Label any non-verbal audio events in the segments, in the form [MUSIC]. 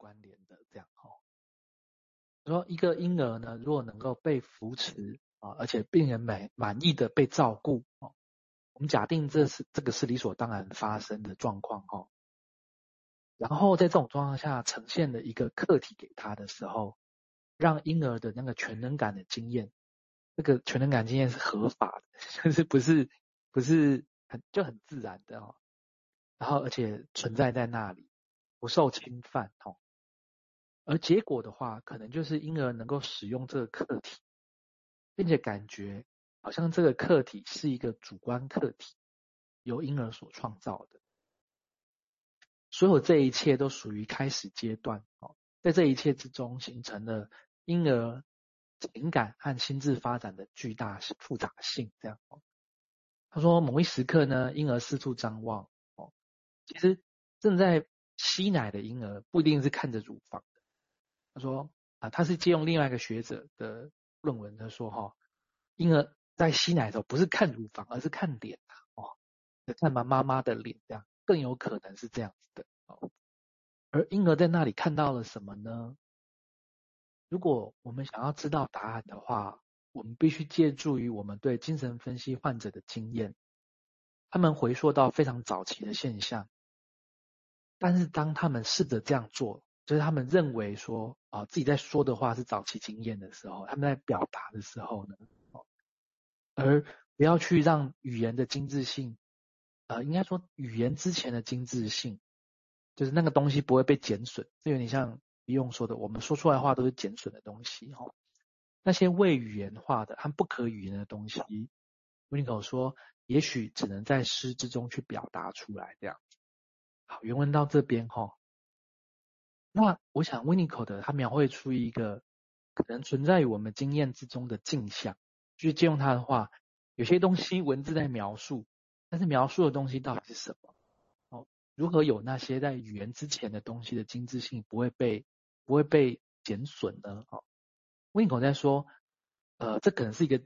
关联的。这样哈，说一个婴儿呢，如果能够被扶持啊，而且病人满满意的被照顾，我们假定这是这个是理所当然发生的状况哈。然后在这种状况下呈现了一个课题给他的时候，让婴儿的那个全能感的经验，这个全能感经验是合法的，[LAUGHS] 就是不是不是很就很自然的哦。然后，而且存在在那里，不受侵犯，哦。而结果的话，可能就是婴儿能够使用这个课题，并且感觉好像这个课题是一个主观课题，由婴儿所创造的。所有这一切都属于开始阶段，哦，在这一切之中，形成了婴儿情感和心智发展的巨大复杂性。这样，哦，他说，某一时刻呢，婴儿四处张望。哦其实正在吸奶的婴儿不一定是看着乳房。他说啊，他是借用另外一个学者的论文，他说哈，婴儿在吸奶的时候不是看乳房，而是看脸啊，哦，看妈妈妈的脸，这样更有可能是这样子的。哦，而婴儿在那里看到了什么呢？如果我们想要知道答案的话，我们必须借助于我们对精神分析患者的经验，他们回溯到非常早期的现象。但是当他们试着这样做，就是他们认为说啊、自己在说的话是早期经验的时候，他们在表达的时候呢，而不要去让语言的精致性，呃，应该说语言之前的精致性，就是那个东西不会被减损。这有点像不用说的，我们说出来的话都是减损的东西哈、哦。那些未语言化的和不可语言的东西，温尼口说，也许只能在诗之中去表达出来这样。好，原文到这边哈。那我想温尼口的他描绘出一个可能存在于我们经验之中的镜像，就是借用他的话，有些东西文字在描述，但是描述的东西到底是什么？哦，如何有那些在语言之前的东西的精致性不会被不会被减损呢？哦，温尼口在说，呃，这可能是一个，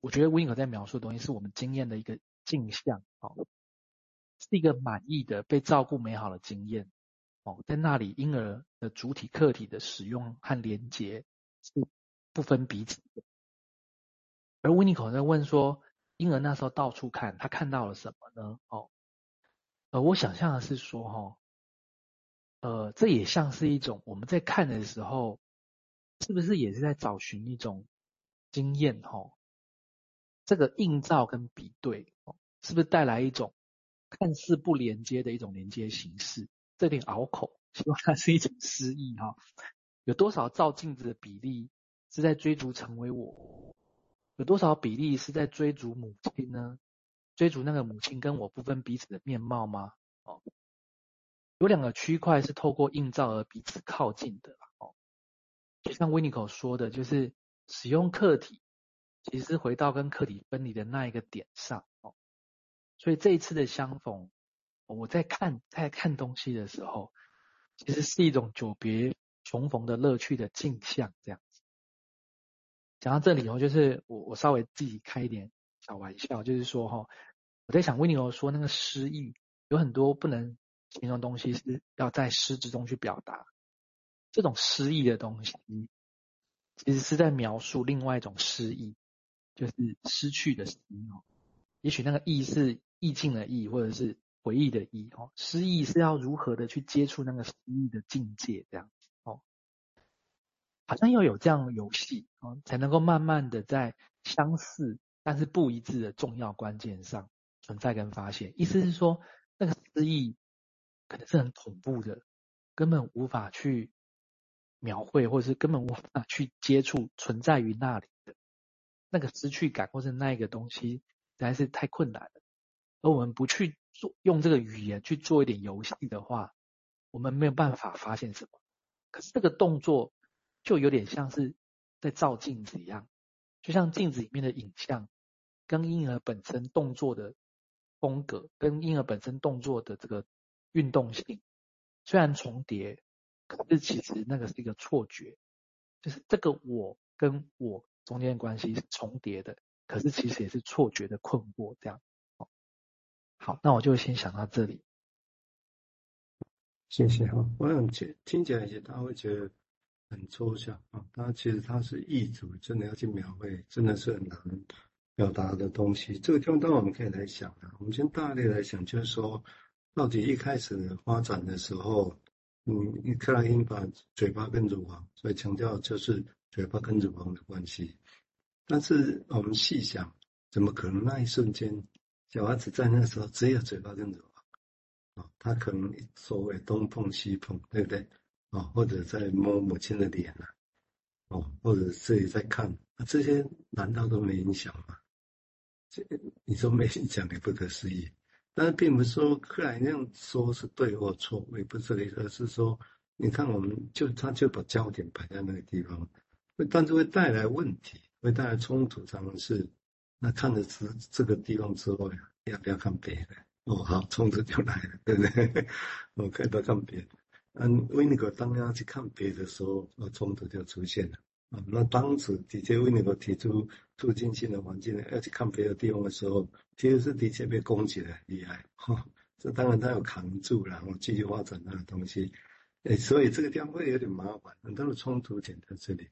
我觉得温尼口在描述的东西是我们经验的一个镜像，哦。是一个满意的被照顾美好的经验哦，在那里婴儿的主体客体的使用和连接是不分彼此的。而温尼口在问说，婴儿那时候到处看，他看到了什么呢？哦，呃，我想象的是说，哈，呃，这也像是一种我们在看的时候，是不是也是在找寻一种经验？哈，这个映照跟比对，哦，是不是带来一种？看似不连接的一种连接形式，这点拗口，[LAUGHS] 希望它是一种诗意哈。有多少照镜子的比例是在追逐成为我？有多少比例是在追逐母亲呢？追逐那个母亲跟我不分彼此的面貌吗？哦，有两个区块是透过映照而彼此靠近的哦。就像温尼口说的，就是使用客体，其实回到跟客体分离的那一个点上哦。所以这一次的相逢，我在看在看东西的时候，其实是一种久别重逢的乐趣的镜像，这样子。讲到这里哦，就是我我稍微自己开一点小玩笑，就是说哈，我在想温尼口说那个诗意有很多不能形容东西是要在诗之中去表达，这种诗意的东西，其实是在描述另外一种诗意，就是失去的诗哦。也许那个意是。意境的意，或者是回忆的忆，哦，失忆是要如何的去接触那个失忆的境界，这样子，哦，好像要有这样的游戏，哦，才能够慢慢的在相似但是不一致的重要关键上存在跟发现。意思是说，那个失忆可能是很恐怖的，根本无法去描绘，或者是根本无法去接触存在于那里的那个失去感，或是那一个东西，实在是太困难了。而我们不去做用这个语言去做一点游戏的话，我们没有办法发现什么。可是这个动作就有点像是在照镜子一样，就像镜子里面的影像跟婴儿本身动作的风格，跟婴儿本身动作的这个运动性虽然重叠，可是其实那个是一个错觉，就是这个我跟我中间的关系是重叠的，可是其实也是错觉的困惑这样。好，那我就先想到这里。谢谢哈。我想听听起来，也大家会觉得很抽象啊。它其实它是意图，真的要去描绘，真的是很难表达的东西。这个地方当然我们可以来想啊。我们先大略来想，就是说，到底一开始发展的时候，嗯，克莱因把嘴巴跟乳房，所以强调就是嘴巴跟乳房的关系。但是我们细想，怎么可能那一瞬间，小孩子在那时候只有嘴巴跟乳房？啊，他可能所谓东碰西碰，对不对？啊，或者在摸母亲的脸啊，哦，或者自己在看，啊，这些难道都没影响吗？这你说没影响也不可思议。但是并不是说克莱那样说是对或错，也不是这个意思，而是说，你看我们就他就把焦点摆在那个地方，会但是会带来问题，会带来冲突，常常是那看着这这个地方之后呀，要不要看别的？哦，好，冲突就来了，对不对？我 [LAUGHS] 看到看别的，嗯，维尼哥当要去看别的时候，那冲突就出现了。啊，那当时的确维尼哥提出促进性的环境要去看别的地方的时候，其实是的确被攻击的厉害。哈，这当然他有扛住，然后继续发展那个东西。哎，所以这个地方会有点麻烦，很多的冲突点在这里。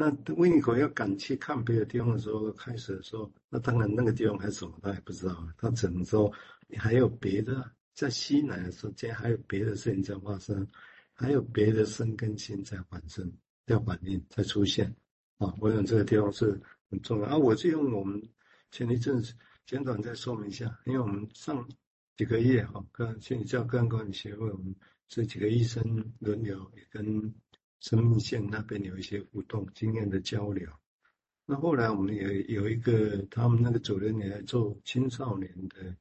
那维尼口要敢去看别的地方的时候，开始的时候，那当然那个地方还是什么，他也不知道。他只能说，你还有别的，在西南的时候，竟然还有别的事情在发生，还有别的身跟心在反生，在反应，在出现。啊，我想这个地方是很重要啊。我就用我们前一阵子简短再说明一下，因为我们上几个月哈，跟心理教个案管理协会，我们这几个医生轮流也跟。生命线那边有一些互动经验的交流，那后来我们也有一个，他们那个主任也在做青少年的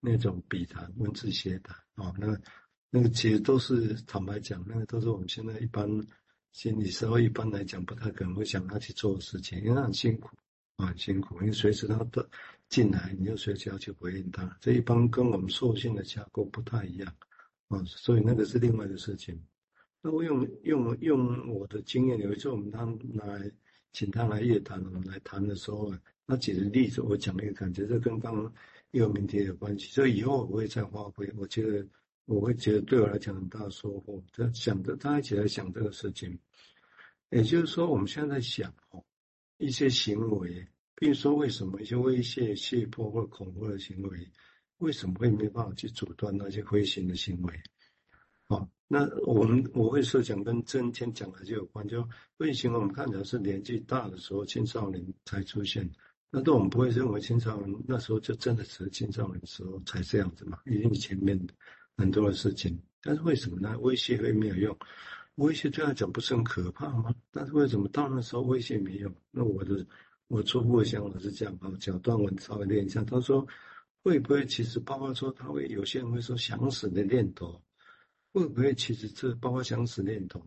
那种笔谈、文字写谈啊，那那个其实都是坦白讲，那个都是我们现在一般心理社会一般来讲不太可能会想他去做的事情，因为很辛苦啊，很辛苦，因为随时他都进来，你就随时要去回应他，这一般跟我们受训的架构不太一样啊，所以那个是另外的事情。那我用用用我的经验，有一次我们他来请他来夜谈，我们来谈的时候，那举的例子我讲那个感觉，这跟刚刚一个命题有关系，所以以后我会再发挥。我觉得我会觉得对我来讲很大的收获。他想着大家一起来想这个事情，也就是说我们现在在想哦，一些行为，比如说为什么一些威胁、胁迫或恐吓的行为，为什么会没办法去阻断那些灰心的行为？好，那我们我会设想跟今天讲的就有关，就为什么我们看起来是年纪大的时候青少年才出现，那都我们不会认为青少年那时候就真的是青少年的时候才这样子嘛？一定前面很多的事情，但是为什么呢？威胁会没有用？威胁对他讲不是很可怕吗？但是为什么到那时候威胁没用？那我的我初步的想法是这样，把小段文稍微念一下。他说会不会其实包括说他会有些人会说想死的念头。会不会其实这包括想死念头？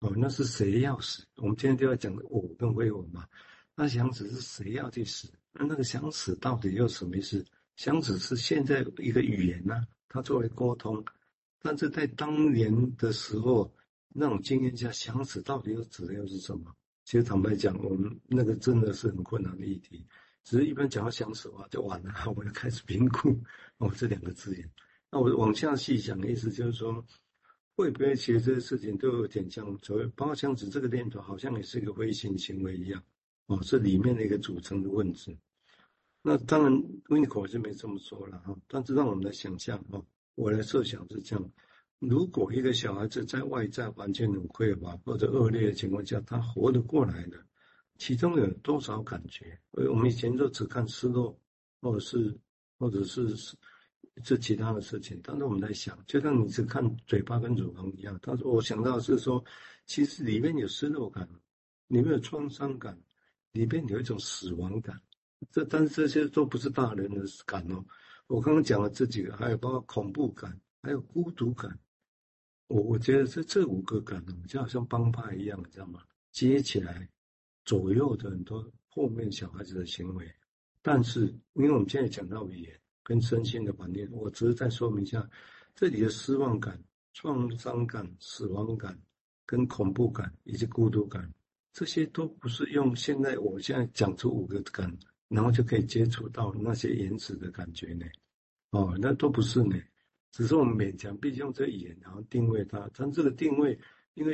哦，那是谁要死？我们今天就要讲的我跟非我嘛。那想死是谁要去死？那那个想死到底又什么意思？想死是现在一个语言呢、啊，它作为沟通。但是在当年的时候，那种经验下，想死到底又指的又是什么？其实坦白讲，我们那个真的是很困难的议题。只是一般讲到想死的话，就完了，我们就开始评估哦这两个字眼。那我往下细想的意思就是说，会不会其实这些事情都有点像所谓包括像子这个念头，好像也是一个灰心行为一样，哦，是里面的一个组成的问题。那当然，温尼口是没这么说了哈，但是让我们来想象哈，我来设想是这样：如果一个小孩子在外在环境很匮乏或者恶劣的情况下，他活得过来的，其中有多少感觉？我们以前都只看失落，或者是，或者是。是其他的事情，但是我们在想，就像你是看嘴巴跟乳房一样。他说：“我想到是说，其实里面有失落感，里面有创伤感，里面有一种死亡感。这但是这些都不是大人的感哦。我刚刚讲了这几个，还有包括恐怖感，还有孤独感。我我觉得这这五个感呢，就好像帮派一样，你知道吗？接起来左右的很多后面小孩子的行为。但是因为我们现在讲到语言。”跟身心的反应，我只是再说明一下，这里的失望感、创伤感、死亡感、跟恐怖感以及孤独感，这些都不是用现在我现在讲出五个感，然后就可以接触到那些原始的感觉呢。哦，那都不是呢。只是我们勉强必须用这语言然后定位它，但这个定位